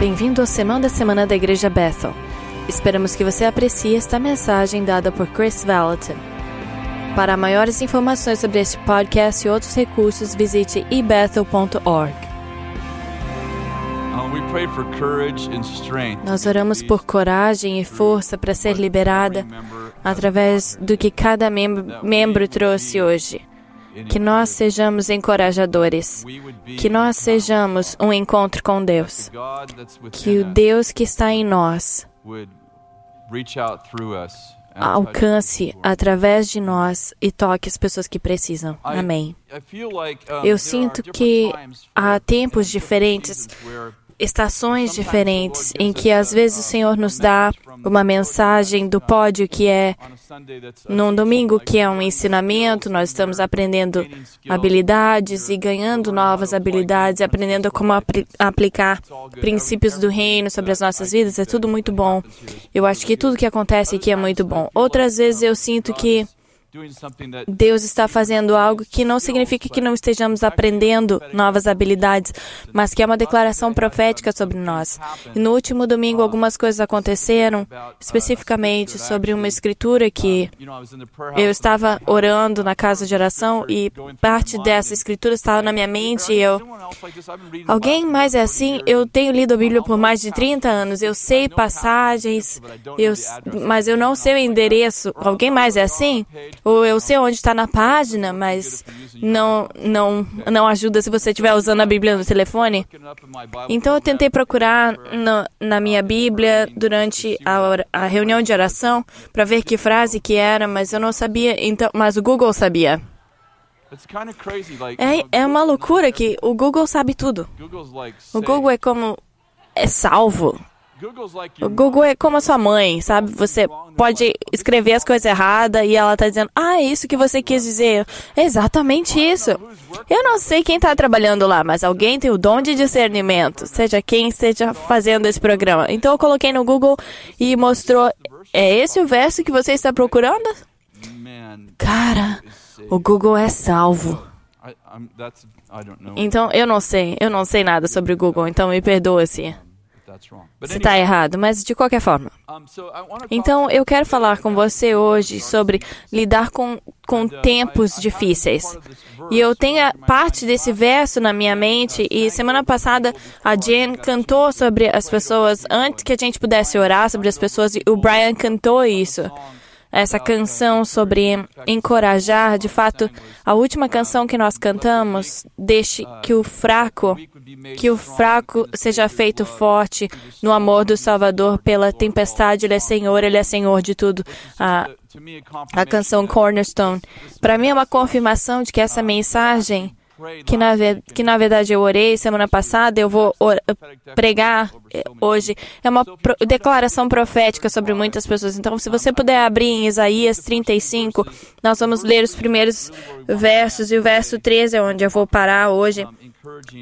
Bem-vindo ao Sermão da Semana da Igreja Bethel. Esperamos que você aprecie esta mensagem dada por Chris Valentin. Para maiores informações sobre este podcast e outros recursos, visite ebethel.org. Uh. Nós oramos por coragem e força para ser liberada através do que cada mem- membro trouxe hoje. Que nós sejamos encorajadores. Que nós sejamos um encontro com Deus. Que o Deus que está em nós alcance através de nós e toque as pessoas que precisam. Amém. Eu sinto que há tempos diferentes, estações diferentes, em que às vezes o Senhor nos dá uma mensagem do pódio que é num domingo que é um ensinamento, nós estamos aprendendo habilidades e ganhando novas habilidades, aprendendo como apli- aplicar princípios do reino sobre as nossas vidas, é tudo muito bom. Eu acho que tudo que acontece aqui é muito bom. Outras vezes eu sinto que Deus está fazendo algo que não significa que não estejamos aprendendo novas habilidades, mas que é uma declaração profética sobre nós. E no último domingo, algumas coisas aconteceram, especificamente sobre uma escritura que eu estava orando na casa de oração e parte dessa escritura estava na minha mente e eu. Alguém mais é assim? 40 Eu tenho lido a Bíblia por mais de 30 anos. Eu sei passagens, eu, mas eu não sei o endereço. Alguém mais é assim? Ou eu sei onde está na página, mas não, não, não ajuda se você estiver usando a Bíblia no telefone? Então eu tentei procurar no- na minha Bíblia durante a, a reunião de oração para ver que frase que era, mas eu não sabia. Então, mas o Google sabia. É, é uma loucura que o Google sabe tudo. O. Google é como é salvo. O Google é como a sua mãe, sabe? Você pode escrever as coisas erradas e ela tá dizendo, ah, é isso que você quis dizer. É exatamente isso. Eu não sei quem tá trabalhando lá, mas alguém tem o dom de discernimento, seja quem esteja fazendo esse programa. Então eu coloquei no Google e mostrou, é esse o verso que você está procurando? Cara, o Google é salvo. Então eu não sei, eu não sei nada sobre o Google, então me perdoa se, se tá errado, mas de qualquer forma. Então, eu quero falar com você hoje sobre lidar com, com tempos difíceis. E eu tenho parte desse verso na minha mente, e semana passada a Jen cantou sobre as pessoas, antes que a gente pudesse orar sobre as pessoas, e o Brian cantou isso. Essa canção sobre encorajar, de fato, a última canção que nós cantamos, deixe que o fraco que o fraco seja feito forte no amor do Salvador pela tempestade. Ele é Senhor, Ele é Senhor de tudo. A, a canção Cornerstone. Para mim é uma confirmação de que essa mensagem, que na, que na verdade eu orei semana passada, eu vou pregar eh, hoje, é uma pro- declaração profética sobre muitas pessoas. Então, se você puder abrir em Isaías 35, nós vamos ler os primeiros versos, e o verso 13 é onde eu vou parar hoje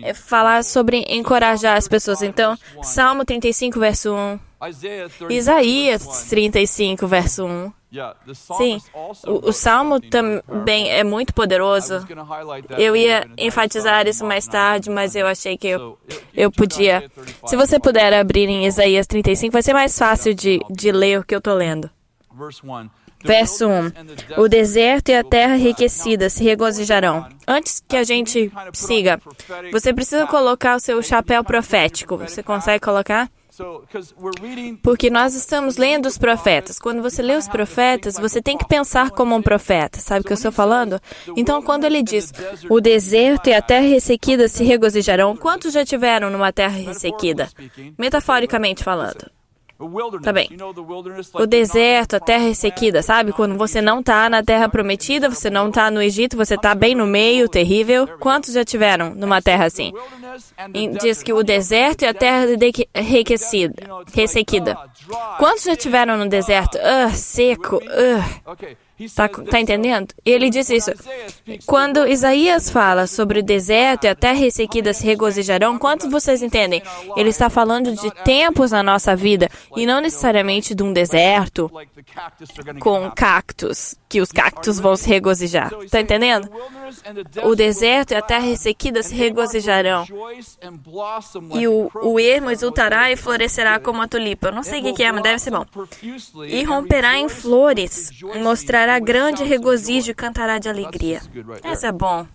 é falar sobre encorajar as pessoas. Então, Salmo 35, verso 1. Isaiah 30 Isaías 35, verso 1. Sim, o, o Salmo também é muito poderoso. Eu ia enfatizar isso mais tarde, mas eu achei que eu, eu podia. Isaiah 35, Se você puder abrir em Isaías 35, vai ser mais fácil de, de ler o que eu tô lendo. verse 1 The Verso 1. wilderness and the desert O deserto e a terra enriquecida se regozijarão. Antes que a gente siga, você precisa colocar o seu chapéu profético. Você consegue colocar? Porque nós estamos lendo os profetas. Quando você lê os profetas, você tem que pensar como um profeta. Sabe o que eu estou falando? Então, quando ele diz: O deserto e a terra ressequida se regozijarão, quantos já tiveram numa terra ressequida? Metaforicamente falando. Tá bem. O deserto, a terra ressequida, sabe? Quando você não tá na terra prometida, você não tá no Egito, você tá bem no meio, terrível. Quantos já tiveram numa terra assim? E diz que o deserto e a terra ressequida. Quantos já tiveram no deserto? Ah, seco. ah. Okay. Tá, tá entendendo? Ele diz isso. Quando Isaías fala sobre o deserto e a terra ressequida se regozijarão, quantos vocês entendem? Ele está falando de tempos na nossa vida e não necessariamente de um deserto com cactos, que os cactos vão se regozijar. Tá entendendo? O deserto e a terra ressequida se regozijarão. E o, o ermo exultará e florescerá como a tulipa. Eu não sei o que é, mas deve ser bom. E romperá em flores, mostrará grande regozijo e cantará de alegria. Essa é bom.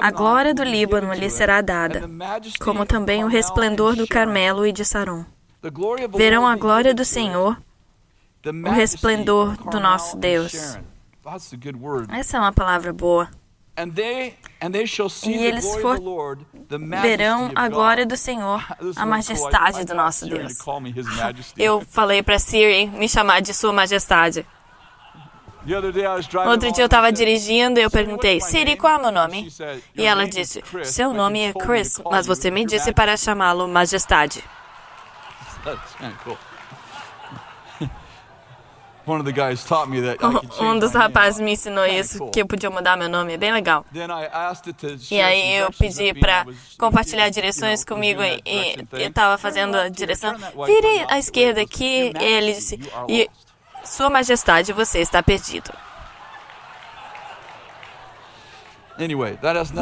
A glória do Líbano lhe será dada, como também o resplendor do Carmelo e de Saron. Verão a glória do Senhor, o resplendor do nosso Deus. Essa é uma palavra boa. E eles for verão a glória do Senhor, a majestade do nosso Deus. Eu falei para Siri me chamar de Sua Majestade. Outro dia eu estava dirigindo e eu perguntei, Siri, qual é o meu nome? E ela disse, seu nome é Chris, mas você me disse para chamá-lo Majestade. Um dos rapazes me ensinou isso, que eu podia mudar meu nome, é bem legal. E aí eu pedi para compartilhar direções comigo e, eu estava fazendo a direção. Vire à esquerda aqui, e ele disse, e, Sua Majestade, você está perdido.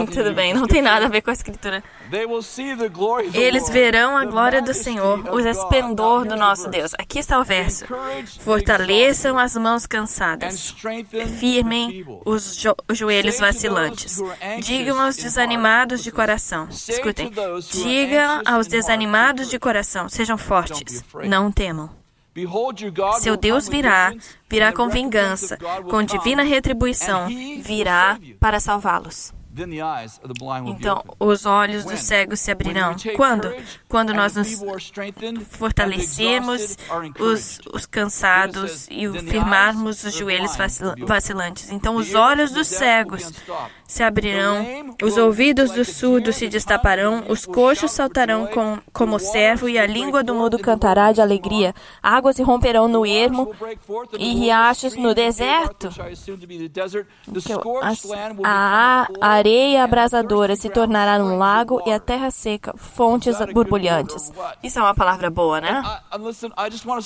Tudo bem, não tem nada a ver com a escritura. Eles verão a glória do Senhor, o esplendor do nosso Deus. Aqui está o verso. Fortaleçam as mãos cansadas, firmem os jo joelhos vacilantes. Digam aos desanimados de coração. Escutem. Digam aos desanimados de coração: sejam fortes, não temam. Seu Deus virá, virá com vingança, com divina retribuição, virá para salvá-los. Então, os olhos dos cegos se abrirão. Quando? Quando nós nos fortalecemos os, os cansados e firmarmos os joelhos vacilantes. Então, os olhos dos cegos se abrirão, os ouvidos dos surdos se destaparão, os coxos saltarão com, como servo e a língua do mudo cantará de alegria. Águas se romperão no ermo e riachos no deserto. A, a areia abrasadora se tornará num lago e a terra seca, fontes borbulhantes. Isso é uma palavra boa, né?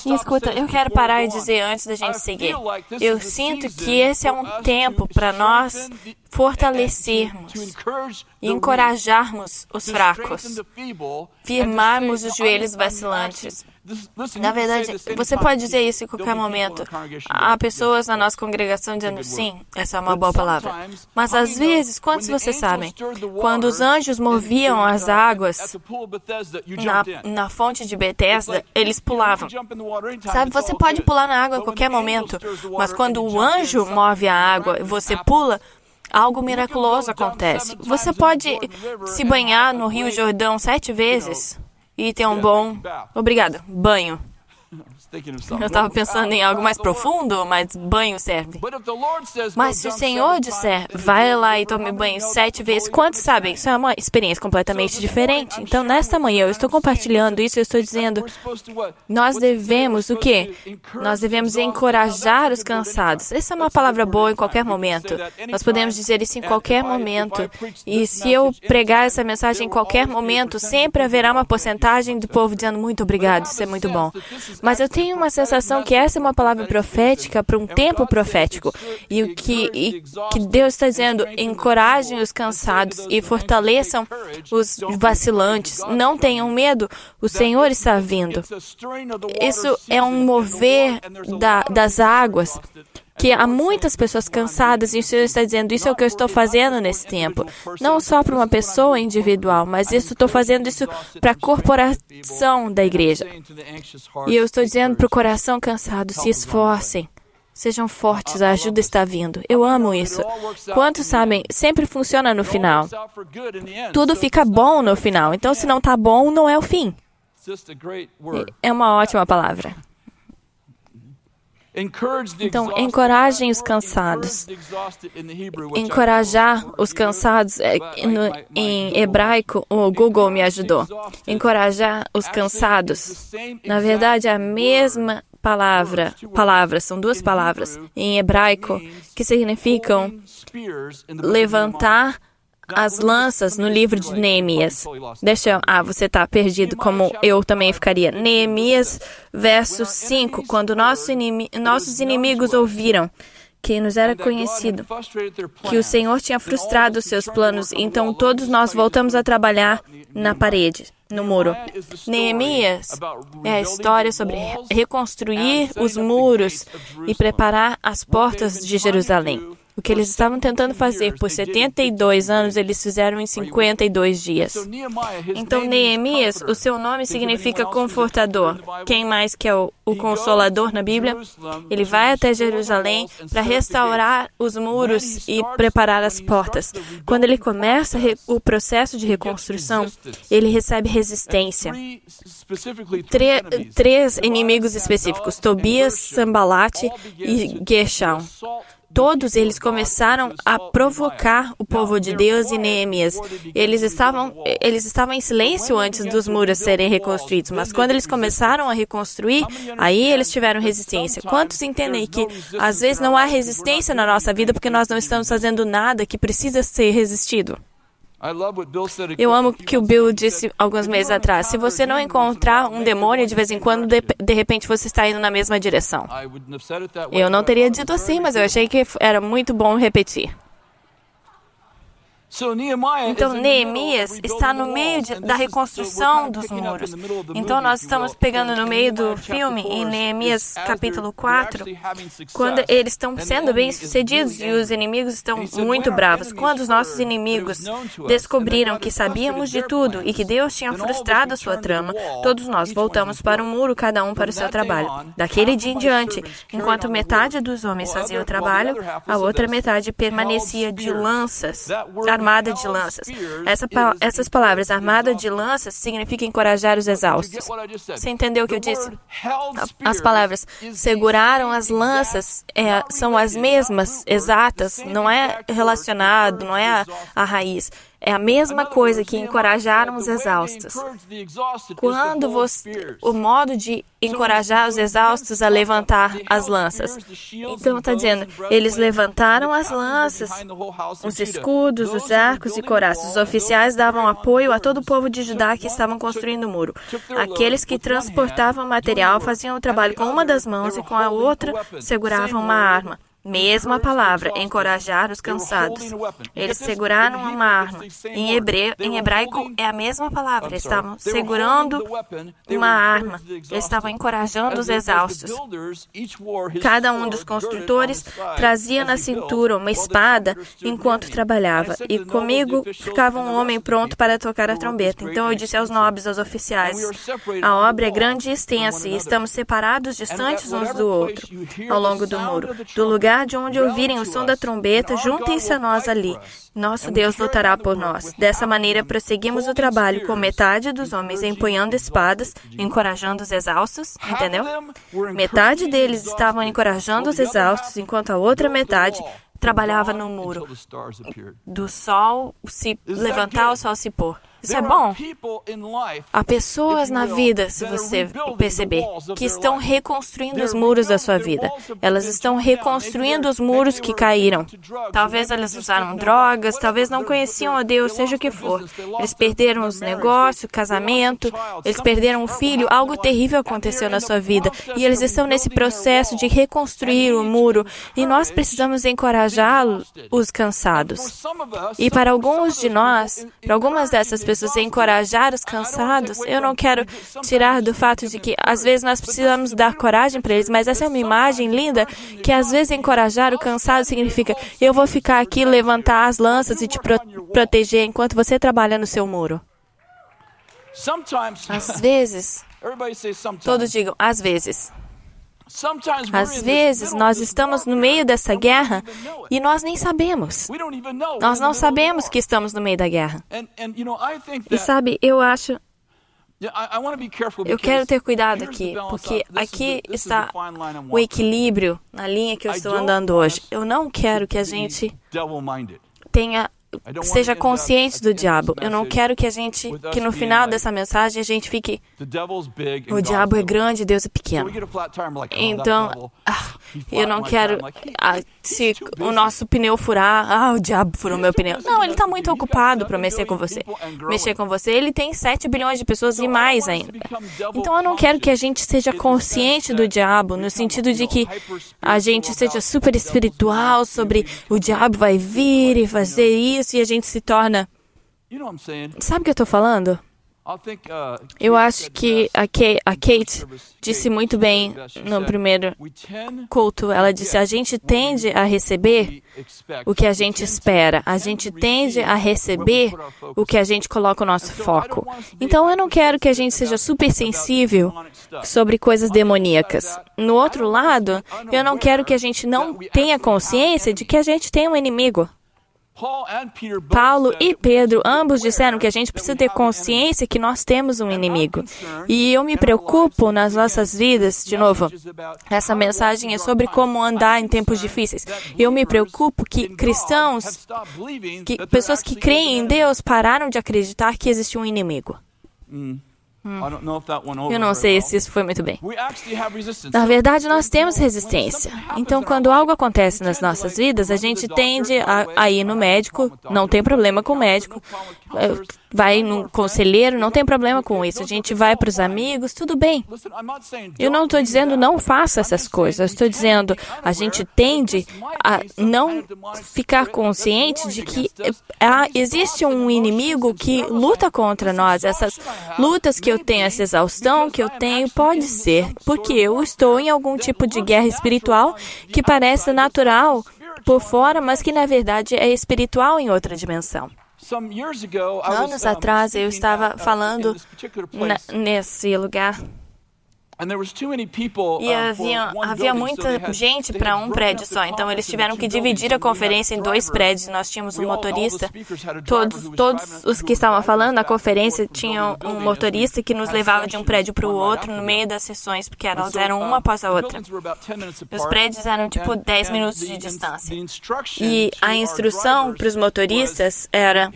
E escuta, eu quero parar e dizer antes da gente seguir. Eu sinto que esse é um tempo para nós fortalecermos e encorajarmos os fracos, firmarmos os joelhos vacilantes. Na verdade, você pode dizer isso em qualquer momento. Há pessoas na nossa congregação dizendo sim, essa é uma boa palavra. Mas às vezes, quantos vocês sabem? Quando os anjos moviam as águas na, na fonte de Bethesda, eles pulavam. Sabe, você pode pular na água em qualquer momento, mas quando o anjo move a água e você pula, algo miraculoso acontece. Você pode se banhar no Rio Jordão sete vezes e ter um bom, obrigada, banho. Eu estava pensando em algo mais profundo, mas banho serve. Mas se o Senhor disser, vai lá e tome banho sete vezes, quantos sabem? Isso é uma experiência completamente diferente. Então, nesta manhã, eu estou compartilhando isso, eu estou dizendo, nós devemos o quê? Nós devemos encorajar os cansados. Essa é uma palavra boa em qualquer momento. Nós podemos dizer isso em qualquer momento. E se eu pregar essa mensagem em qualquer momento, sempre haverá uma porcentagem do povo dizendo muito obrigado, isso é muito bom. Mas eu tenho uma sensação que essa é uma palavra profética para um tempo profético. E o que, e, que Deus está dizendo, encorajem os cansados e fortaleçam os vacilantes. Não tenham medo, o Senhor está vindo. Isso é um mover da, das águas que há muitas pessoas cansadas e o Senhor está dizendo: Isso é o que eu estou fazendo nesse tempo. Não só para uma pessoa individual, mas isso estou fazendo isso para a corporação da igreja. E eu estou dizendo para o coração cansado: se esforcem. Sejam fortes, a ajuda está vindo. Eu amo isso. Quantos sabem, sempre funciona no final. Tudo fica bom no final. Então, se não está bom, não é o fim. É uma ótima palavra. Então, encorajem os cansados. Encorajar os cansados, é, no, em hebraico, o Google me ajudou. Encorajar os cansados. Na verdade, a mesma palavra, palavras, são duas palavras em hebraico que significam levantar as lanças no livro de Neemias. Deixa eu. Ah, você está perdido, como eu também ficaria. Neemias, verso 5. Quando nossos, inimi nossos inimigos ouviram que nos era conhecido que o Senhor tinha frustrado os seus planos, então todos nós voltamos a trabalhar na parede, no muro. Neemias é a história sobre reconstruir os muros e preparar as portas de Jerusalém. O que eles estavam tentando fazer por 72 anos, eles fizeram em 52 dias. Então, Neemias, o seu nome significa confortador. Quem mais que é o, o consolador na Bíblia? Ele vai até Jerusalém para restaurar os muros e preparar as portas. Quando ele começa o processo de reconstrução, ele recebe resistência. três inimigos específicos: Tobias, Sambalate e Gershon todos eles começaram a provocar o povo de Deus e Neemias. Eles estavam, eles estavam em silêncio antes dos muros serem reconstruídos, mas quando eles começaram a reconstruir, aí eles tiveram resistência. Quantos entendem que às vezes não há resistência na nossa vida porque nós não estamos fazendo nada que precisa ser resistido? Eu amo que o Bill disse alguns meses atrás. Se você não encontrar um demônio de vez em quando, de, de repente você está indo na mesma direção. Eu não teria dito assim, mas eu achei que era muito bom repetir. Então, Neemias está no meio de, da reconstrução dos muros. Então, nós estamos pegando no meio do filme, em Neemias capítulo 4, quando eles estão sendo bem-sucedidos e os inimigos estão muito bravos. Quando os nossos inimigos descobriram que sabíamos de tudo e que Deus tinha frustrado a sua trama, todos nós voltamos para o muro, cada um para o seu trabalho. Daquele dia em diante, enquanto metade dos homens fazia o trabalho, a outra metade permanecia de lanças armada de lanças. Essa, essas palavras, armada de lanças, significa encorajar os exaustos. Você entendeu o que eu disse? As palavras seguraram as lanças é, são as mesmas, exatas, não é relacionado, não é a, a raiz. É a mesma coisa que encorajaram os exaustos. Quando você, o modo de encorajar os exaustos a levantar as lanças. Então está dizendo, eles levantaram as lanças, os escudos, os arcos e coraças. Os oficiais davam apoio a todo o povo de Judá que estavam construindo o muro. Aqueles que transportavam material faziam o trabalho com uma das mãos e com a outra seguravam uma arma. Mesma palavra, encorajar os cansados. Eles seguraram uma arma. Em, hebreu, em hebraico é a mesma palavra. Eles estavam segurando uma arma. Eles estavam encorajando os exaustos. Cada um dos construtores trazia na cintura uma espada enquanto trabalhava. E comigo ficava um homem pronto para tocar a trombeta. Então eu disse aos nobres, aos oficiais: A obra é grande e extensa e estamos separados, distantes uns do outro, ao longo do muro, do lugar de onde ouvirem o som da trombeta, juntem-se a nós ali. Nosso Deus lutará por nós. Dessa maneira, prosseguimos o trabalho com metade dos homens empunhando espadas, encorajando os exaustos, entendeu? Metade deles estavam encorajando os exaustos, enquanto a outra metade trabalhava no muro. Do sol se levantar ao sol se pôr. Isso é bom. Há pessoas na vida, se você perceber, que estão reconstruindo os muros da sua vida. Elas estão reconstruindo os muros que caíram. Talvez elas usaram drogas, talvez não conheciam a Deus, seja o que for. Eles perderam os negócios, o casamento, eles perderam o filho, algo terrível aconteceu na sua vida. E eles estão nesse processo de reconstruir o muro. E nós precisamos encorajar os cansados. E para alguns de nós, para algumas dessas pessoas, pessoas, encorajar os cansados. Eu não quero tirar do fato de que às vezes nós precisamos dar coragem para eles, mas essa é uma imagem linda que às vezes encorajar o cansado significa eu vou ficar aqui, levantar as lanças e te pro proteger enquanto você trabalha no seu muro. Às vezes, todos digam, às vezes. Às vezes nós estamos no meio dessa guerra e nós nem sabemos. Nós não sabemos que estamos no meio da guerra. E sabe, eu acho. Eu quero ter cuidado aqui, porque aqui está o equilíbrio na linha que eu estou andando hoje. Eu não quero que a gente tenha seja consciente do diabo. Eu não quero que a gente, que no final dessa mensagem a gente fique, o diabo é grande, Deus é pequeno. oh, Então, ah, eu não quero. ah, se o nosso pneu furar, ah, o diabo furou meu pneu. Não, ele está muito ocupado para mexer com você. Mexer com você. Ele tem 7 bilhões de pessoas e mais ainda. Então eu não quero que a gente seja consciente do diabo, no sentido de que a gente seja super espiritual sobre o diabo vai vir e fazer isso e a gente se torna. Sabe o que eu tô falando? Uh, Eu acho que a Kate, a Kate disse muito bem no primeiro culto. Ela disse: a gente tende a receber o que a gente espera. A gente tende a receber o que a gente coloca o nosso foco. Então eu não quero que a gente seja super sensível sobre coisas demoníacas. No outro lado, eu não quero que a gente não tenha consciência de que a gente tem um inimigo. Paulo e Pedro ambos disseram que a gente precisa ter consciência que nós temos um inimigo. E eu me preocupo nas nossas vidas, de novo, essa mensagem é sobre como andar em tempos difíceis. Eu me preocupo que cristãos, que pessoas que creem em Deus, pararam de acreditar que existe um inimigo. Eu não sei se isso foi muito bem. Na verdade, nós temos resistência. Então, quando algo acontece nas nossas vidas, a gente tende a, a ir no médico, não tem problema com o médico, eh, vai no conselheiro, não tem problema com isso. A gente vai para os amigos, tudo bem. Eu não estou dizendo não faça essas coisas, eu estou dizendo a gente tende a não ficar consciente de que há- existe um inimigo que luta contra nós. Essas lutas que eu tenho, essa exaustão que eu tenho, pode ser porque eu estou em algum tipo de guerra espiritual que parece natural por fora, mas que na verdade é espiritual em outra dimensão. Anos atrás eu estava falando na, nesse lugar e havia, havia muita gente para um prédio só, então eles tiveram que dividir a conferência em dois prédios. Nós tínhamos um motorista, todos, todos os que estavam falando na conferência tinham um motorista que nos levava de um prédio para o outro no meio das sessões, porque elas eram uma após a outra. Os prédios eram tipo 10 minutos de distância. E a instrução para os motoristas era: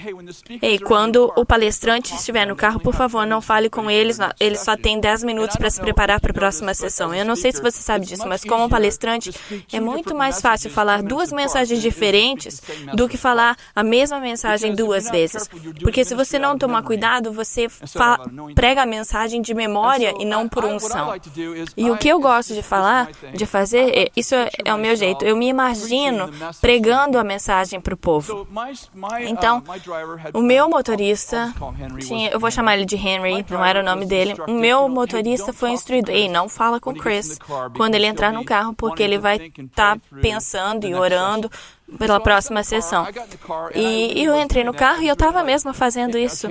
Ei, quando o palestrante estiver no carro, por favor, não fale com eles. Eles só têm 10 minutos para se preparar para a próxima sessão. Eu não sei se você sabe disso, mas como palestrante, é muito mais fácil falar duas mensagens diferentes do que falar a mesma mensagem duas vezes. Porque se você não tomar cuidado, você prega a mensagem de memória e não por unção. E o que eu gosto de falar, de fazer, é- isso é, é o meu jeito. Eu me imagino pregando a mensagem para o povo. Então, o meu motorista, tinha, eu vou chamar ele de Henry, não era o nome dele. O meu motorista foi instruído: ei, não fala com Chris quando ele entrar no carro, porque ele vai estar pensando e orando pela próxima sessão. E eu entrei no carro e eu estava mesmo fazendo isso.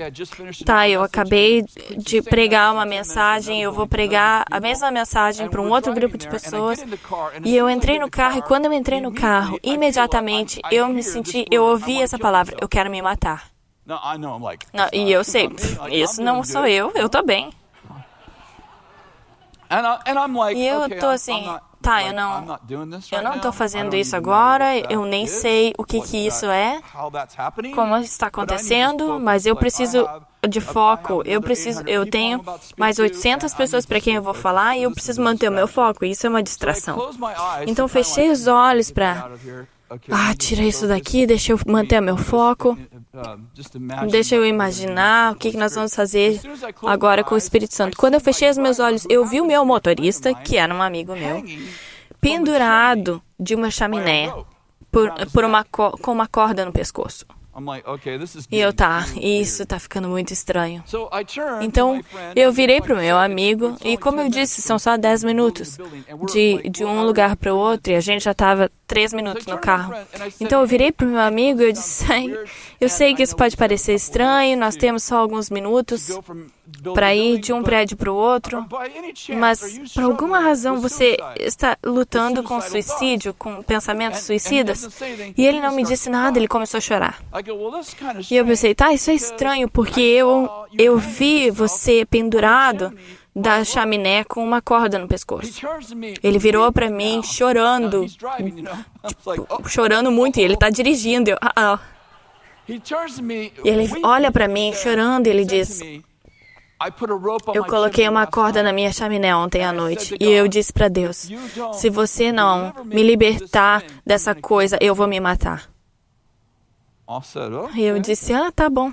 Tá, eu acabei de pregar uma mensagem, eu vou pregar a mesma mensagem para um outro grupo de pessoas. E eu entrei no carro e quando eu entrei no carro, imediatamente eu me senti, eu ouvi essa palavra, eu quero me matar. Não, e eu sei, "Pff, isso não sou eu, eu tô bem. E eu tô assim, tá, eu não, eu não tô fazendo isso agora, eu nem sei o que que isso é, como está acontecendo, mas eu preciso de foco, eu preciso, eu tenho mais 800 pessoas para quem eu vou falar e eu preciso manter o meu foco, isso é uma distração. Então fechei os olhos para, ah, tira isso daqui, deixa eu manter o meu foco. Deixa eu imaginar o que nós vamos fazer agora com o Espírito Santo. Quando eu fechei os meus olhos, eu vi o meu motorista, que era um amigo meu, pendurado de uma chaminé por, por uma, co- com uma corda no pescoço. E eu, tá, isso tá ficando muito estranho. Então, eu virei para o meu amigo e, como eu disse, são só 10 minutos de, de um lugar para o outro e a gente já estava 3 minutos no carro. Então, eu virei para o meu amigo e eu disse: "Ai, Eu sei que isso pode parecer estranho, nós temos só alguns minutos para ir de um prédio para o outro, mas por alguma razão você está lutando com suicídio, com pensamentos suicidas? E ele não me disse nada, ele começou a chorar. E eu pensei, tá, isso é estranho, porque eu, eu vi você pendurado da chaminé com uma corda no pescoço. Ele virou para mim chorando, chorando muito, e ele tá dirigindo. Eu, ah, ah. Me, Ele olha para mim and chorando e ele diz: Eu coloquei uma corda na minha chaminé ontem à noite e eu disse para Deus: Se você não me libertar dessa coisa, eu vou me matar. Said, E eu disse: Ah, tá bom.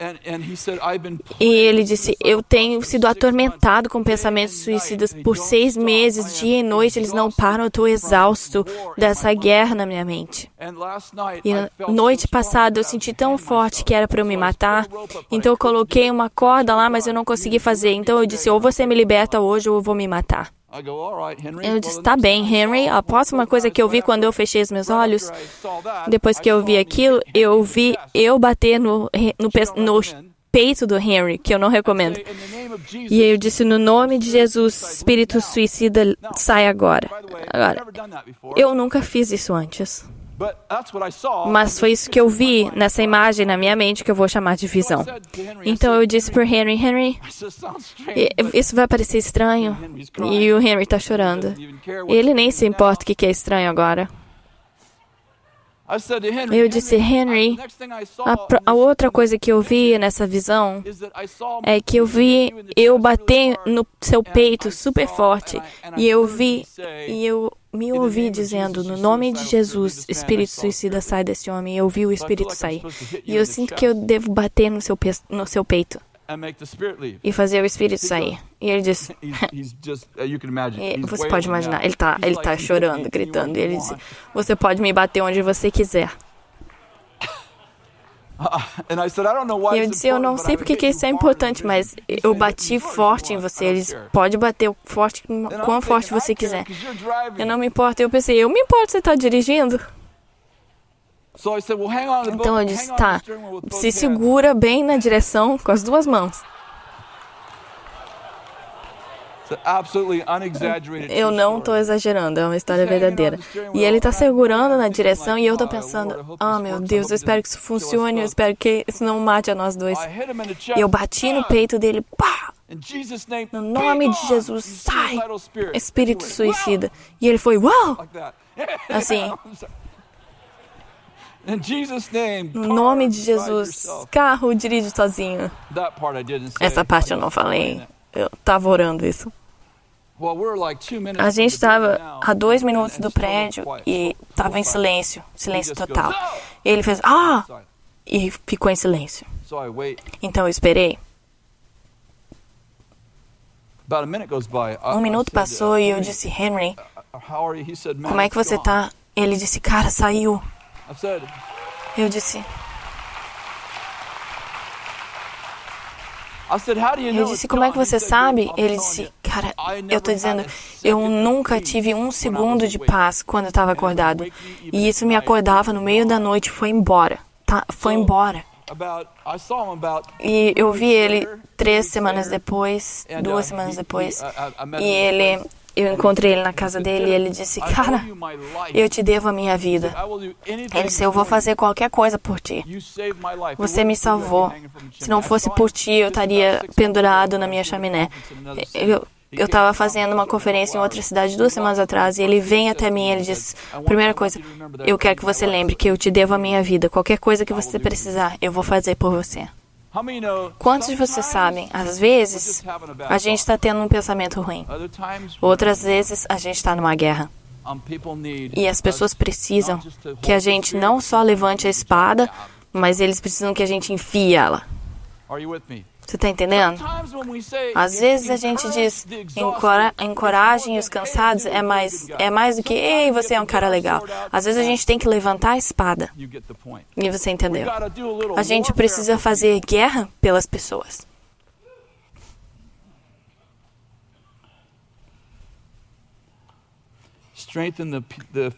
And- and he said, "I've been E ele disse: Eu tenho sido atormentado com pensamentos suicidas por seis meses, dia e noite. Eles não param. Eu estou exausto dessa guerra na minha mente. E noite passada eu senti tão forte que era para eu me matar. Então eu coloquei uma corda lá, mas eu não consegui fazer. Então eu disse: Ou você me liberta hoje ou eu vou me matar. Eu disse: Tá bem, Henry. A próxima coisa que eu vi quando eu fechei os meus olhos, depois que eu vi aquilo, eu vi eu bater no, no, pe- no peito do Henry, que eu não recomendo. E eu disse: No nome de Jesus, espírito suicida, sai agora. Agora, eu nunca fiz isso antes. Mas foi isso que eu vi nessa imagem na minha mente que eu vou chamar de visão. Então eu disse para Henry: Henry, I said, "Sounds strange, e- but isso vai parecer estranho. E o Henry tá chorando. Ele nem se importa o que é estranho agora. Eu disse, Henry, A, a outra coisa que eu vi nessa visão é que eu vi eu bater no seu peito super forte e eu vi e eu me ouvi dizendo no nome de Jesus espírito suicida spirit. sai desse homem. Eu vi o espírito sair. e eu sinto que eu devo bater no seu no seu peito e fazer o espírito sair. e ele diz uh, e he's você pode imaginar ele tá He's ele tá "You can chorando gritando e ele diz want." você pode me bater onde você quiser E eu disse, eu não sei porque que isso é importante, mas eu bati "Hit me as hard forte em você. Eles care." pode bater o forte, quão forte você "I care, quiser. 'cause you're driving." Eu não me importo. Eu pensei, eu me importo você tá dirigindo. Então eu disse, tá, se segura bem na direção com as duas mãos. Eu não story. exagerando, é uma história verdadeira. E ele tá segurando na direção e eu tô pensando, ah, meu Deus, eu espero que isso funcione, eu espero que isso não mate a nós dois. E eu bati no peito dele, pá! In Jesus' name, No nome de Jesus, sai! Espírito suicida. E ele foi, uau! Assim. I'm sorry. In Jesus' name, No nome de Jesus, carro, dirige sozinho. Essa parte eu não falei. Eu tava orando isso. A gente estava a dois minutos do prédio e estava em silêncio, silêncio total. goes, "Oh!" E ele fez, ah! E ficou em silêncio. Então eu esperei. Um minuto passou uh, e eu disse, Henry, uh, Man, como é que você gone." tá? Ele disse, cara, saiu. Eu disse, eu disse, como é que gone?" He você sabe? "I'm Ele disse, cara, eu had dizendo, eu nunca tive um segundo de paz quando eu estava acordado. E isso me acordava no meio da noite e foi embora. Tá? Foi embora. E eu vi ele três semanas depois, duas uh, semanas depois. I met E ele. Eu encontrei ele na casa dele e ele disse, cara, eu te devo a minha vida. Ele disse, eu vou fazer qualquer coisa por ti. Você me salvou. Se não fosse por ti, eu estaria pendurado na minha chaminé. Eu eu estava fazendo uma conferência em outra cidade duas semanas atrás e ele vem até mim e ele diz: Primeira coisa, eu quero que você lembre que eu te devo a minha vida. Qualquer coisa que você precisar, eu vou fazer por você. Quantos de vocês sabem? Às vezes, a gente está tendo um pensamento ruim. Outras vezes, a gente está numa guerra. E as pessoas precisam que a gente não só levante a espada, mas eles precisam que a gente enfie ela. Você está entendendo? Às vezes a gente diz encora encorajem os cansados é mais é mais do que ei você é um cara legal. Às vezes a gente tem que levantar a espada. E você entendeu? A gente precisa fazer guerra pelas pessoas.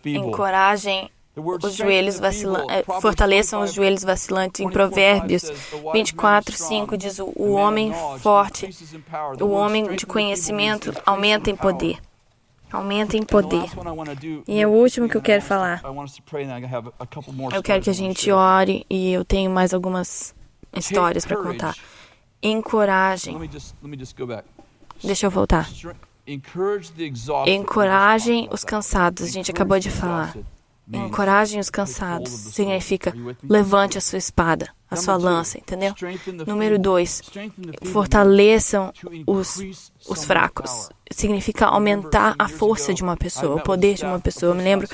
Encorajem os joelhos vacilantes, fortaleçam os joelhos vacilantes. Em Provérbios 24, 5 diz: O homem forte, o homem de conhecimento aumenta em poder. Aumenta em poder. E é o último que eu quero falar. Eu quero que a gente ore e eu tenho mais algumas histórias para contar. Encorajem. Deixa eu voltar. Encorajem os cansados. A gente acabou de falar. Encorajem os cansados. Significa levante a sua espada, a sua lança, entendeu? Número dois, fortaleçam os, os fracos. Significa aumentar a força de uma pessoa, o poder de uma pessoa. Eu me lembro,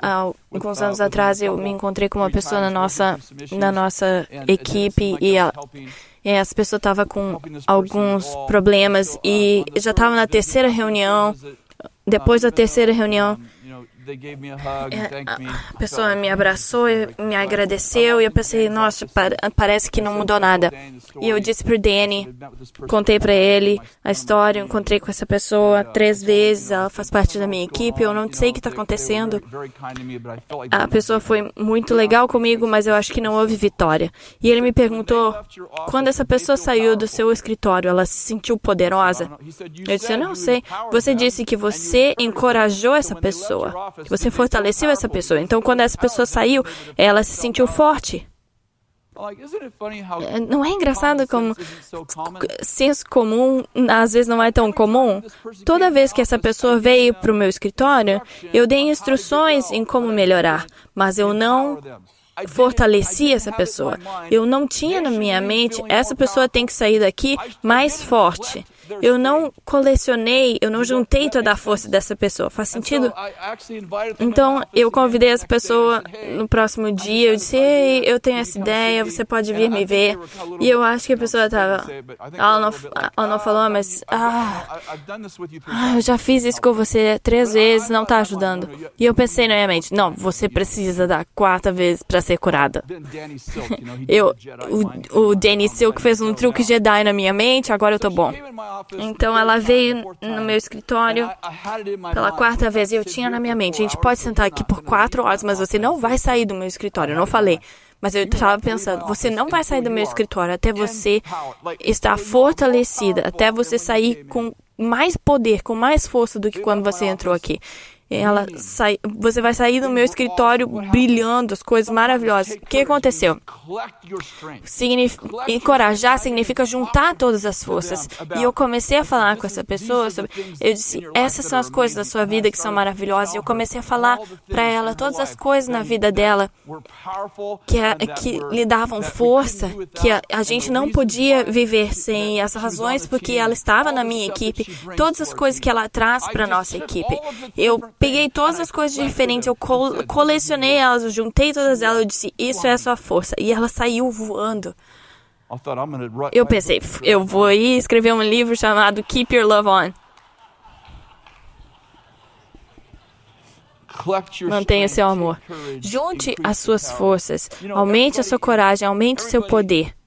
há alguns anos atrás, eu me encontrei com uma pessoa na nossa, na nossa equipe e a, e essa pessoa estava com alguns problemas e já estava na terceira reunião. Depois da terceira reunião, a pessoa me abraçou me agradeceu e eu pensei, nossa, parece que não mudou nada. E eu disse para o Danny, contei para ele a história, encontrei com essa pessoa três vezes, ela faz parte da minha equipe, eu não sei o que está acontecendo. A pessoa foi muito legal comigo, mas eu acho que não houve vitória. E ele me perguntou, quando essa pessoa saiu do seu escritório, ela se sentiu poderosa? Eu disse, eu não sei. Você disse que você encorajou essa pessoa. Você fortaleceu essa pessoa. Então, quando essa pessoa saiu, ela se sentiu forte. Não é engraçado como senso comum às vezes não é tão comum? Toda vez que essa pessoa veio para o meu escritório, eu dei instruções em como melhorar, mas eu não fortaleci essa pessoa. Eu não tinha na minha mente, essa pessoa tem que sair daqui mais forte. Eu não colecionei, eu não juntei toda a força dessa pessoa. Faz sentido? Então, eu convidei essa pessoa no próximo dia. Eu disse: Ei, eu tenho essa ideia, você pode vir me ver. E eu acho que a pessoa estava. Ela não, ela não falou, mas. Ah, ah, eu já fiz isso com você três vezes, não está ajudando. E eu pensei na minha mente: Não, você precisa da quarta vez para ser curada. eu, o, o Danny Silk fez um truque Jedi na minha mente, agora eu estou bom. Então ela veio no meu escritório pela quarta vez e eu tinha na minha mente: a gente pode sentar aqui por quatro horas, mas você não vai sair do meu escritório. Eu não falei. Mas eu estava pensando, você não vai sair do meu escritório até você estar fortalecida, até você sair com mais poder, com mais força do que quando você entrou aqui. Ela sai, você vai sair do meu escritório brilhando, as coisas maravilhosas. O que aconteceu? Signif encorajar significa juntar todas as forças. E eu comecei a falar com essa pessoa sobre. Eu disse: essas são as coisas da sua vida que são maravilhosas. E eu comecei a falar para ela todas as coisas na vida dela que, a, que lhe davam força, que a, a gente não podia viver sem as razões, porque ela estava na minha equipe. Todas as coisas que ela traz para nossa equipe. Eu peguei todas as coisas diferentes, eu co colecionei elas, eu juntei todas elas, eu disse, isso é a sua força. E ela saiu voando. Eu pensei, eu vou ir escrever um livro chamado Keep Your Love On. Mantenha seu amor. Junte as suas forças. Aumente a sua coragem, aumente o seu poder.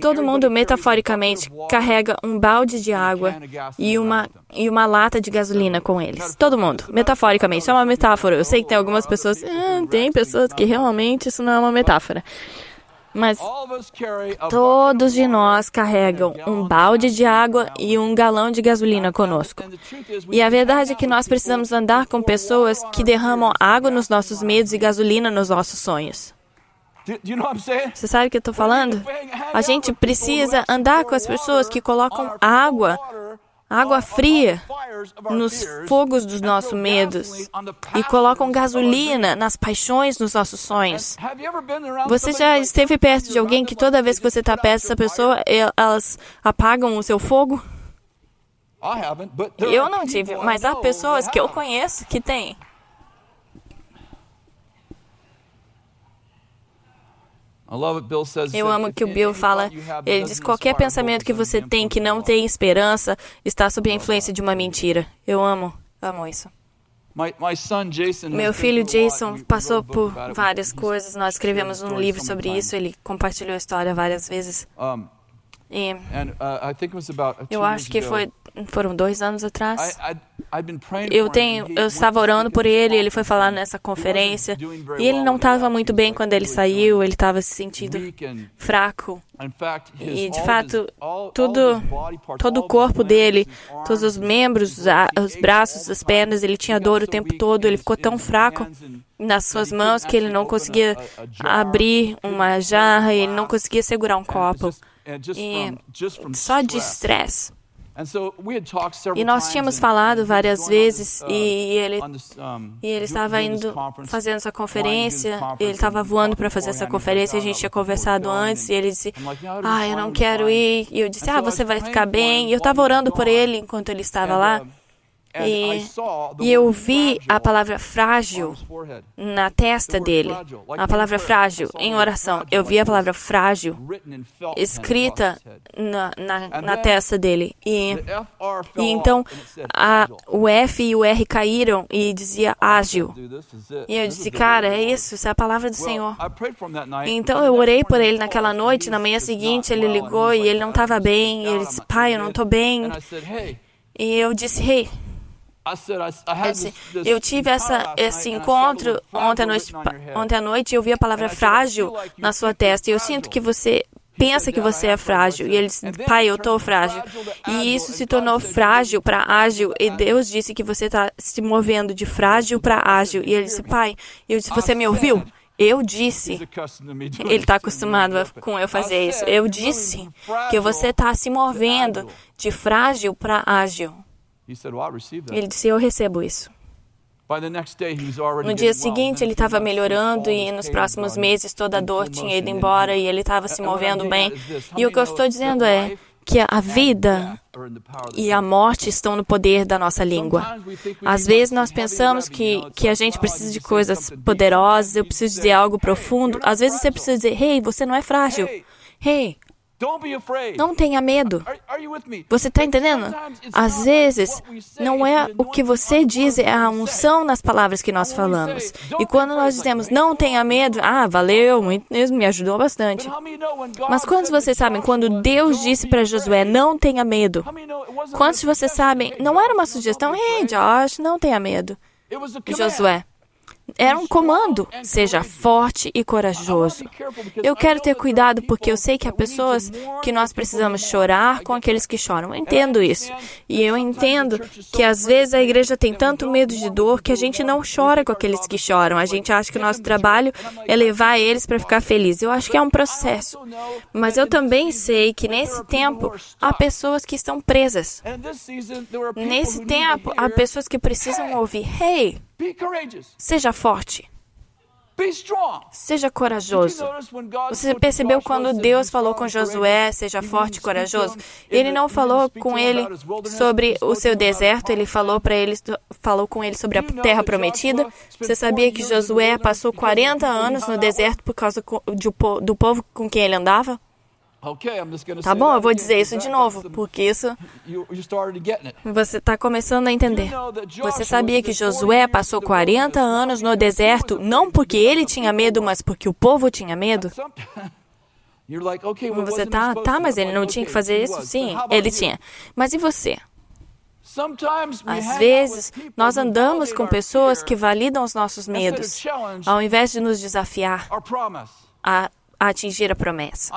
Todo mundo, metaforicamente, carrega um balde de água e uma, e uma lata de gasolina com eles. Todo mundo, metaforicamente. Isso é uma metáfora. Eu sei que tem algumas pessoas. Ah, tem pessoas que realmente isso não é uma metáfora. Mas todos de nós carregam um balde de água e um galão de gasolina conosco. E a verdade é que nós precisamos andar com pessoas que derramam água nos nossos medos e gasolina nos nossos sonhos. Você sabe o que eu estou falando? A gente precisa andar com as pessoas que colocam água, água fria, nos fogos dos nossos medos e colocam gasolina nas paixões dos nossos sonhos. Você já esteve perto de alguém que toda vez que você está perto dessa pessoa, elas apagam o seu fogo? Eu não tive, mas há pessoas que eu conheço que têm. Eu amo que o Bill fala. Ele diz: qualquer pensamento que você tem que não tem esperança está sob a influência de uma mentira. Eu amo, amo isso. Meu filho Jason passou por várias coisas. Nós escrevemos um livro sobre isso. Ele compartilhou a história várias vezes. E uh, eu acho que foi, foram dois anos atrás. Eu tenho, eu estava orando por ele, ele foi falar nessa conferência e ele não estava muito bem quando ele saiu, ele estava se sentindo fraco. E de fato, tudo, todo o corpo dele, todos os membros, os braços, as pernas, ele tinha dor o tempo todo, ele ficou tão fraco nas suas mãos que ele não conseguia abrir uma jarra, ele não conseguia segurar um copo. E só de estresse. E nós tínhamos falado várias vezes e ele, e ele estava indo fazendo essa conferência, ele estava voando para fazer essa conferência, a gente tinha conversado antes e ele disse, ah, eu não quero ir. E eu disse, ah, você vai ficar bem. E eu estava orando por ele enquanto ele estava lá. E, e, eu vi a palavra frágil na testa dele. A palavra frágil em oração. Eu vi a palavra frágil escrita na, na, na testa dele. E, e então a, o F e o R caíram e dizia ágil. E eu disse, cara, é isso, isso é a palavra do Senhor. Então eu orei por ele naquela noite. Na manhã seguinte ele ligou e ele não estava bem. E ele disse, pai, eu não estou bem. E eu disse, hey. Eu, disse, eu tive essa, esse encontro ontem à, noite, ontem à noite e eu vi a palavra frágil na sua testa. E eu sinto que você pensa que você é frágil. E ele disse, pai, eu estou frágil. E isso se tornou frágil para ágil. E Deus disse que você está se movendo de frágil para ágil. E ele disse, pai, eu disse, você me ouviu? Eu disse, ele está acostumado com eu fazer isso. Eu disse que você está se movendo de frágil para ágil. Ele disse: Eu recebo isso. No dia seguinte, ele estava melhorando e nos próximos meses toda a dor tinha ido embora e ele estava se movendo bem. E o que eu estou dizendo é que a vida e a morte estão no poder da nossa língua. Às vezes nós pensamos que, que a gente precisa de coisas poderosas, eu preciso dizer algo profundo. Às vezes você precisa dizer, hey, você não é frágil. Hey, não tenha medo. Você está entendendo? Às vezes, não é o que você diz, é a unção nas palavras que nós falamos. E quando nós dizemos, não tenha medo, ah, valeu, mesmo me ajudou bastante. Mas quantos de vocês sabem, quando Deus disse para Josué, não tenha medo? Quantos de vocês sabem, não era uma sugestão, hey, Josh, não tenha medo. Josué, era um comando. Seja forte e corajoso. Eu quero ter cuidado porque eu sei que há pessoas que nós precisamos chorar com aqueles que choram. Eu entendo isso. E eu entendo que às vezes a igreja tem tanto medo de dor que a gente não chora com aqueles que choram. A gente acha que o nosso trabalho é levar eles para ficar felizes. Eu acho que é um processo. Mas eu também sei que nesse tempo há pessoas que estão presas. Nesse tempo há pessoas que precisam ouvir: Hey, Seja forte. Seja corajoso. Você percebeu quando Deus falou com Josué, seja forte e corajoso? Ele não falou com ele sobre o seu deserto, ele falou para ele, falou com ele sobre a terra prometida. Você sabia que Josué passou 40 anos no deserto por causa do povo com quem ele andava? Tá bom, eu vou dizer isso de novo, porque isso você está começando a entender. Você sabia que Josué passou 40 anos no deserto não porque ele tinha medo, mas porque o povo tinha medo? Você tá, tá, mas ele não tinha que fazer isso? Sim, ele tinha. Mas e você? Às vezes, nós andamos com pessoas que validam os nossos medos, ao invés de nos desafiar a a atingir a promessa.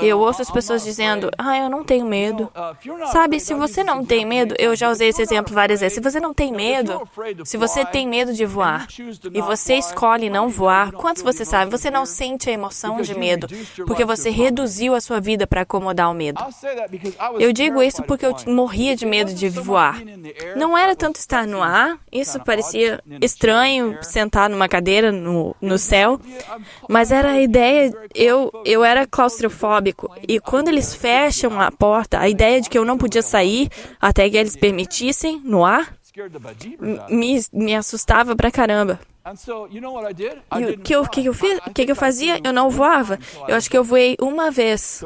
Eu ouço as pessoas dizendo: Ah, eu não tenho medo. Uh, Sabe, se você não tem medo, eu já usei esse exemplo várias vezes. Se você não tem medo, se você tem medo de voar e você escolhe não voar, quantos você sabe? Você não sente a emoção de medo porque você reduziu a sua vida para acomodar o medo. Eu digo isso porque eu morria de medo de voar. Não era tanto estar no ar, isso parecia estranho, sentar numa cadeira no, no céu, mas era a ideia eu, eu era claustrofóbico e quando eles fecham a porta, a ideia de que eu não podia sair até que eles permitissem no ar me, me assustava pra caramba. E o que eu, que eu fiz? O que eu fazia? Eu não voava. Eu acho que eu voei uma vez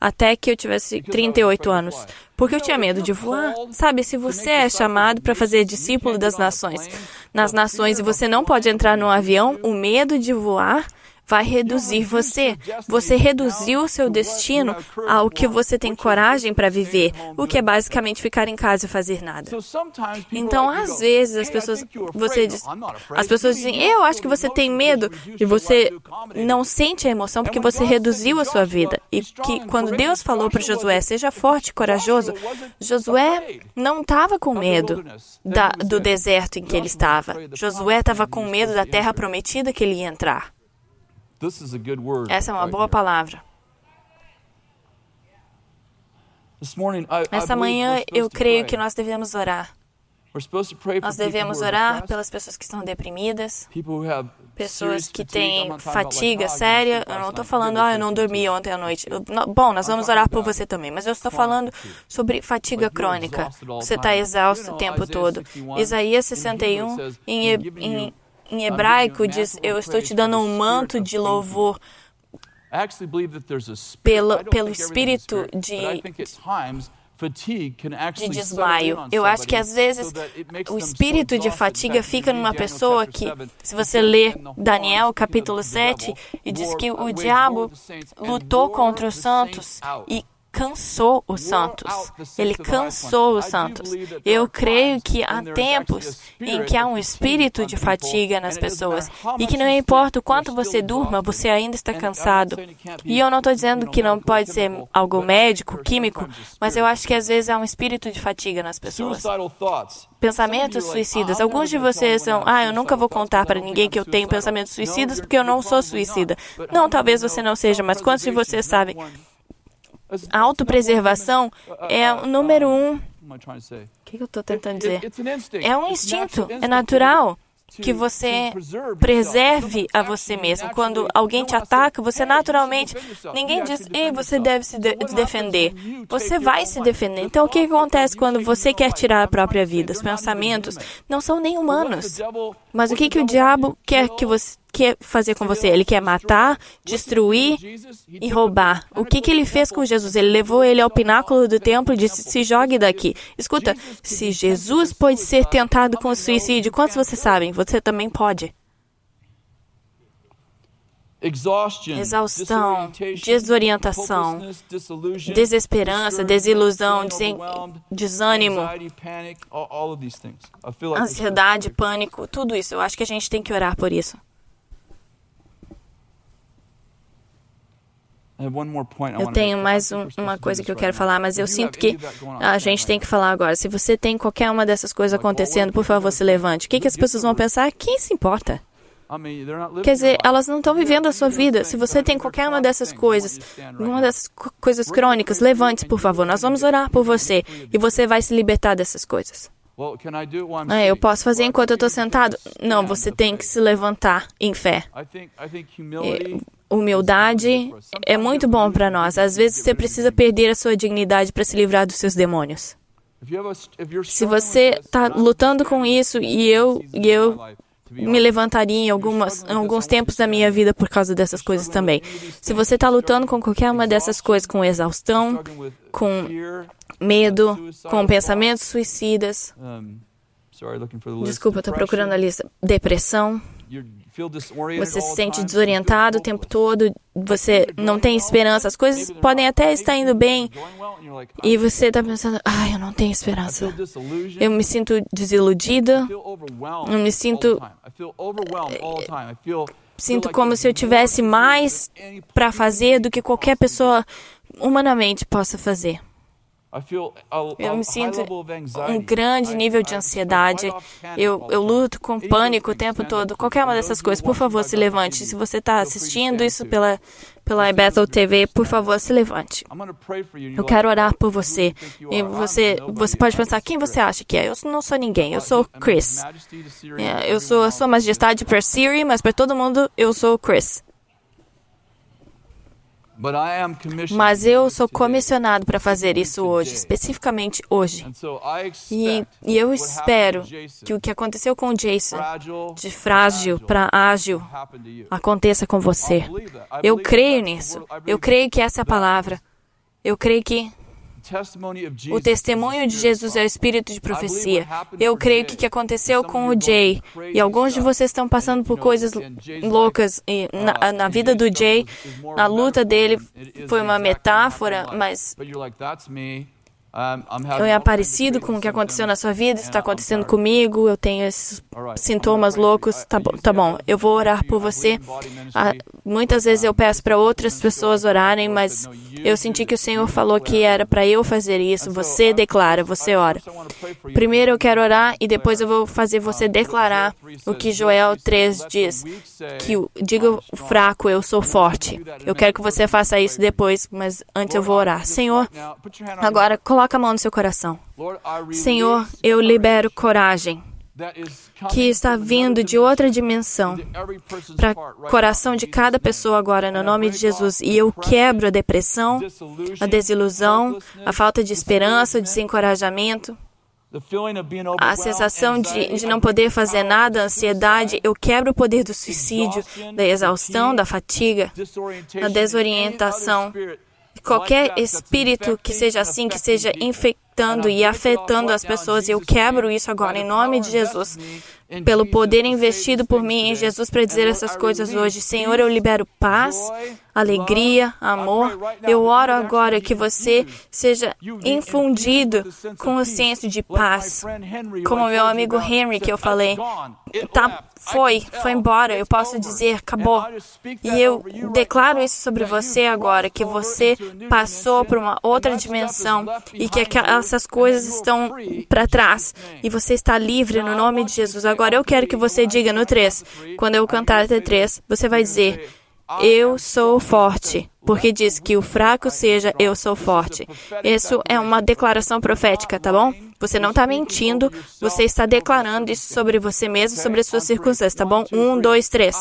até que eu tivesse 38 anos, porque eu tinha medo de voar. Sabe, se você é chamado para fazer discípulo das nações, nas nações e você não pode entrar no avião, o medo de voar vai reduzir você. Você reduziu o seu destino ao que você tem coragem para viver, o que é basicamente ficar em casa e fazer nada. Então, às vezes as pessoas, você diz, as pessoas dizem, eu acho que você tem medo e você não sente a emoção porque você reduziu a sua vida. E que quando Deus falou para Josué, seja forte e corajoso, Josué não estava com medo da, do deserto em que ele estava. Josué estava com medo da terra prometida que ele ia entrar. Essa é uma boa palavra. Essa manhã eu creio que nós devemos orar. Nós devemos orar pelas pessoas que estão deprimidas, pessoas que têm fatiga séria. Eu não estou falando, ah, eu não dormi ontem à noite. Eu, não, bom, nós vamos orar por você também, mas eu estou falando sobre fatiga crônica. Você está exausto o tempo todo. Isaías 61, em, em, em hebraico, diz: Eu estou te dando um manto de louvor pelo, pelo espírito de de desmaio. Eu acho que às vezes o espírito de fatiga fica numa pessoa que, se você ler Daniel capítulo 7, e diz que o diabo lutou contra os santos e cansou os santos. Ele cansou os santos. Eu creio que há tempos em que há um espírito de fatiga nas pessoas e que não importa o quanto você durma, você ainda está cansado. E eu não estou dizendo que não pode ser algo médico, químico, mas eu acho que às vezes há um espírito de fatiga nas pessoas pensamentos suicidas. Alguns de vocês são, ah, eu nunca vou contar para ninguém que eu tenho pensamentos suicidas porque eu não sou suicida. Não, talvez você não seja, mas quantos de vocês sabem a autopreservação é o número um. O que eu estou tentando dizer? É um instinto, é natural que você preserve a você mesmo. Quando alguém te ataca, você naturalmente. Ninguém diz, ei, você deve se de defender. Você vai se defender. Então, o que acontece quando você quer tirar a própria vida? Os pensamentos não são nem humanos. Mas o que, que o diabo quer que você quer fazer com você? Ele quer matar, destruir e roubar. O que, que ele fez com Jesus? Ele levou ele ao pináculo do templo e disse: se jogue daqui. Escuta, se Jesus pode ser tentado com suicídio, quantos vocês sabem? Você também pode. Exaustão, desorientação, desesperança, desilusão, desânimo, ansiedade, pânico, tudo isso. Eu acho que a gente tem que orar por isso. Eu tenho mais um, uma coisa que eu quero falar, mas eu sinto que a gente tem que falar agora. Se você tem qualquer uma dessas coisas acontecendo, por favor, se levante. O que, que as pessoas vão pensar? Quem se importa? Quer dizer, elas não estão vivendo a sua vida. Se você tem qualquer uma dessas coisas, uma dessas coisas crônicas, levante-se, por favor. Nós vamos orar por você e você vai se libertar dessas coisas. Ah, eu posso fazer enquanto eu estou sentado? Não, você tem que se levantar em fé. Humildade é muito bom para nós. Às vezes você precisa perder a sua dignidade para se livrar dos seus demônios. Se você está lutando com isso e eu, e eu me levantaria em, algumas, em alguns tempos da minha vida por causa dessas coisas também. Se você está lutando com qualquer uma dessas coisas, com exaustão, com medo, com pensamentos suicidas. Desculpa, estou procurando a lista. Depressão. Você se sente desorientado o tempo todo, você não tem esperança, as coisas podem até estar indo bem e você está pensando, ah, eu não tenho esperança. Eu me sinto desiludida, eu me sinto. Sinto como se eu tivesse mais para fazer do que qualquer pessoa humanamente possa fazer. Eu me sinto um grande nível de ansiedade. Eu, eu luto com pânico o tempo todo. Qualquer uma dessas coisas, por favor, se levante. Se você está assistindo isso pela, pela Bethel TV, por favor, se levante. Eu quero orar por você. E você, você pode pensar, quem você acha que é? Eu não sou ninguém, eu sou Chris. É, eu sou a sua majestade para Siri, mas para todo mundo, eu sou Chris. Mas eu sou comissionado para fazer isso hoje, especificamente hoje. E, e, eu espero que o que aconteceu com o Jason, de frágil para ágil, aconteça com você. Eu creio nisso. Eu creio que essa é a palavra. Eu creio que o testemunho de Jesus é o espírito de profecia. Eu creio que o que aconteceu com o Jay, e alguns de vocês estão passando por coisas loucas na, na vida do Jay, na luta dele, foi uma metáfora, mas eu é parecido com o que aconteceu na sua vida, está acontecendo comigo, eu tenho esses sintomas loucos, tá bom, tá bom, eu vou orar por você. Ah, muitas vezes eu peço para outras pessoas orarem, mas eu senti que o Senhor falou que era para eu fazer isso. Você declara, você ora. Primeiro eu quero orar e depois eu vou fazer você declarar o que Joel 3 diz, que diga fraco, eu sou forte. Eu quero que você faça isso depois, mas antes eu vou orar. Senhor, agora coloque Coloca a mão no seu coração. Senhor, eu libero coragem que está vindo de outra dimensão para o coração de cada pessoa agora, no nome de Jesus. E eu quebro a depressão, a desilusão, a falta de esperança, o desencorajamento. A sensação de, de não poder fazer nada, a ansiedade, eu quebro o poder do suicídio, da exaustão, da fatiga, da desorientação, qualquer espírito que seja assim, que seja infectando e afetando as pessoas, eu quebro isso agora em nome de Jesus. pelo poder investido por mim em Jesus para dizer essas coisas hoje. Senhor, eu libero paz, alegria, amor. Eu oro agora que você seja infundido com o senso de paz. Como meu amigo Henry, que eu falei, tá, foi, foi embora. Eu posso dizer, acabou. E eu declaro isso sobre você agora, que você passou por uma outra dimensão e que essas coisas estão para trás e você está livre no nome de Jesus. Agora eu quero que você diga no 3. Quando eu cantar até 3, você vai dizer: Eu sou forte, porque diz que o fraco seja eu sou forte. Isso é uma declaração profética, tá bom? Você não está mentindo, você está declarando isso sobre você mesmo, sobre as suas circunstâncias, tá bom? Um, dois, três.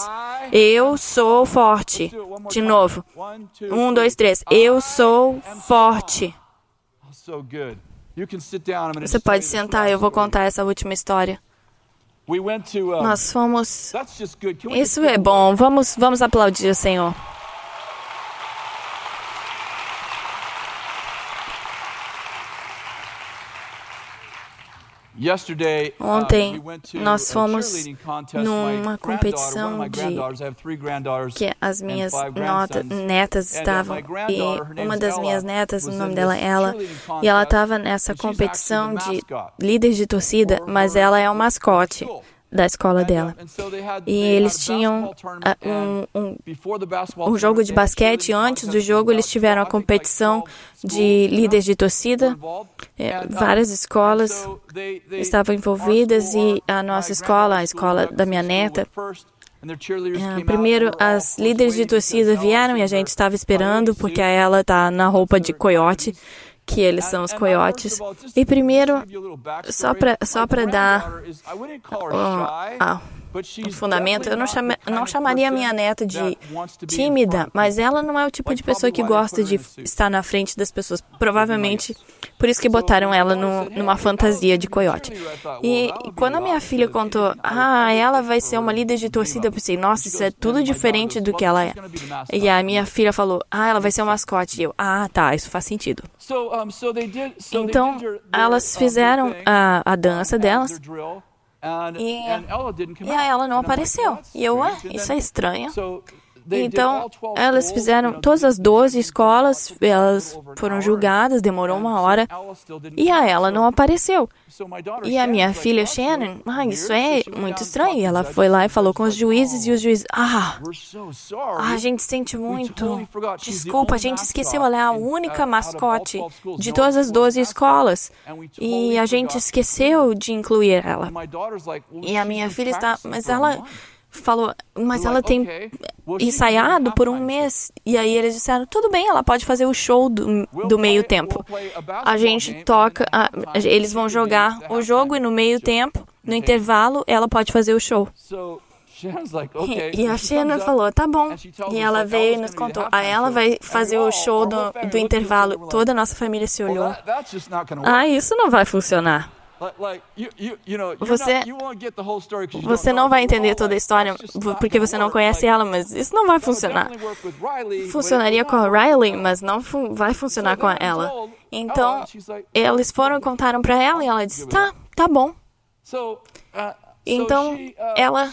Eu sou forte. De novo. Um, dois, três. Eu sou forte. Você pode sentar, eu vou contar essa última história. Nós fomos. Isso é bom. Vamos, vamos aplaudir o Senhor. Ontem nós fomos numa competição de que as minhas nota, netas estavam e uma das minhas netas, o nome dela é ela, e ela estava nessa competição de líderes de torcida, mas ela é o mascote da escola dela. E eles tinham uh, um, um, um jogo de basquete. Antes do jogo, eles tiveram a competição de líderes de torcida. É, várias escolas estavam envolvidas e a nossa escola, a escola da minha neta, é, primeiro, as líderes de torcida vieram e a gente estava esperando, porque ela está na roupa de coiote que eles são os coiotes. E primeiro, só para só dar uh, um fundamento, eu não, chama, não chamaria minha neta de tímida, mas ela não é o tipo de pessoa que gosta de estar na frente das pessoas. Provavelmente por isso que botaram ela no, numa fantasia de coiote. E, e quando a minha filha contou, ah, ela vai ser uma líder de torcida, eu pensei, nossa, isso é tudo diferente do que ela é. E a minha filha falou, ah, ela vai ser um mascote. E eu, ah, tá, isso faz sentido. Então, elas fizeram a, a dança delas. E, e ela não apareceu. E eu, ah, isso é estranho. Então, elas fizeram todas as 12 escolas, elas foram julgadas, demorou uma hora, e a ela não apareceu. E a minha filha Shannon, ah, isso é muito estranho. Ela foi lá e falou com os juízes, e os juízes, ah, a gente sente muito. Desculpa, a gente esqueceu, ela é a única mascote de todas as 12 escolas. E a gente esqueceu de incluir ela. E a minha filha está, mas ela falou, mas ela tem ensaiado por um mês. E aí eles disseram, tudo bem, ela pode fazer o show do, do meio tempo. A gente toca, a, eles vão jogar o jogo e no meio tempo, no intervalo, ela pode fazer o show. E a Shannon falou, tá bom. E ela veio e nos contou. Aí ela vai fazer o show do, do intervalo. Toda a nossa família se olhou. Ah, isso não vai funcionar. Você, você não vai entender toda a história porque você não conhece ela, mas isso não vai funcionar. Funcionaria com a Riley, mas não vai funcionar com ela. Então, eles foram e contaram para ela e ela disse: tá, tá bom. Uh, então, uh, ela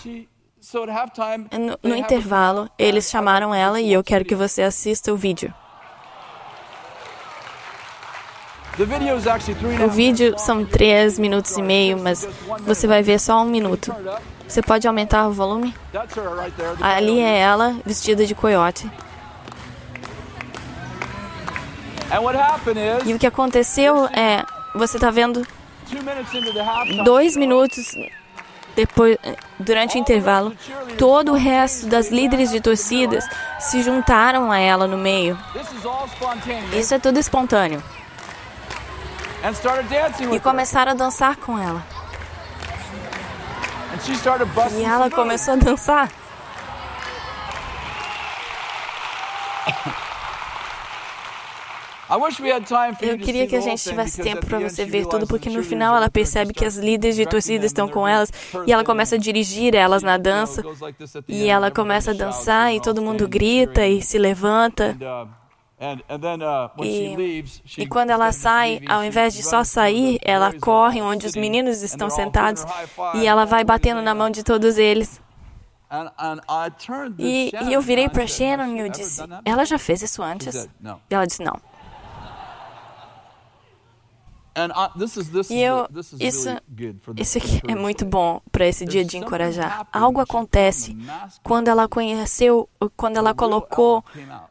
no, no intervalo, eles chamaram ela e eu quero que você assista o vídeo. O vídeo são três minutos e meio, mas você vai ver só um minuto. Você pode aumentar o volume? Ali é ela, vestida de coiote. E o que aconteceu é, você tá vendo dois minutos depois, durante o intervalo, todo o resto das líderes de torcidas se juntaram a ela no meio. Isso é tudo espontâneo. And started dancing E começaram a dançar com ela. And she started busting E ela começou a dançar. I wish we had time for you Eu queria que a gente tivesse because tempo para você ver tudo, porque no final ela percebe que as líderes de torcida estão com elas e ela começa a dirigir elas na dança e ela começa a dançar e todo mundo grita e se levanta. Uh, E, e quando ela sai, ao invés de só sair, ela corre onde os meninos estão sentados e ela vai batendo na mão de todos eles. E, e eu virei para said, "Has Shannon e eu disse: Ela before?" já fez isso antes? E ela disse: Não. E eu, isso, isso aqui é muito bom para esse dia de encorajar. Algo acontece quando ela conheceu, quando ela colocou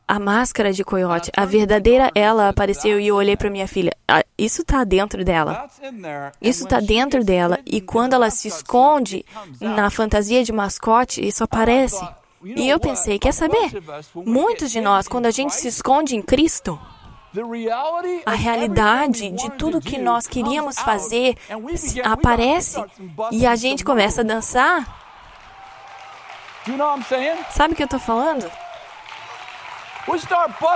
a máscara de coiote. A verdadeira ela apareceu e eu olhei para minha filha. "Ah, Isso tá dentro dela. Isso tá she dentro dela. E quando ela se esconde na fantasia de mascote, isso aparece. E eu pensei, quer saber? Muitos de nós, quando a gente se esconde em Cristo, a realidade de tudo que nós queríamos fazer aparece e a gente começa a dançar. Sabe o que eu tô falando?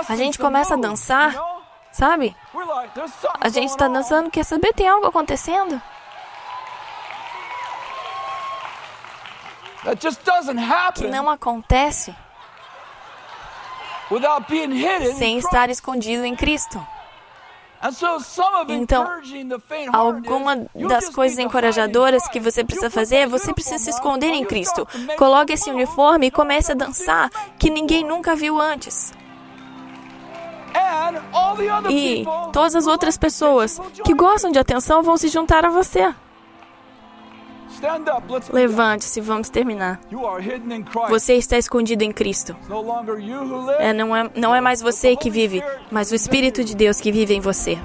A gente começa a dançar. Sabe? A gente tá on. dançando, quer saber? Tem algo acontecendo? Que não acontece sem estar escondido em Cristo. Então, Alguma das coisas encorajadoras que você precisa fazer é você precisa se esconder em Cristo. Coloque esse uniforme e comece a dançar, que ninguém nunca viu antes. E todas as outras pessoas que gostam de atenção vão se juntar a você. Levante-se, vamos terminar. Você está escondido em Cristo. É, não, é, não é mais você que vive, mas o Espírito de Deus que vive em você.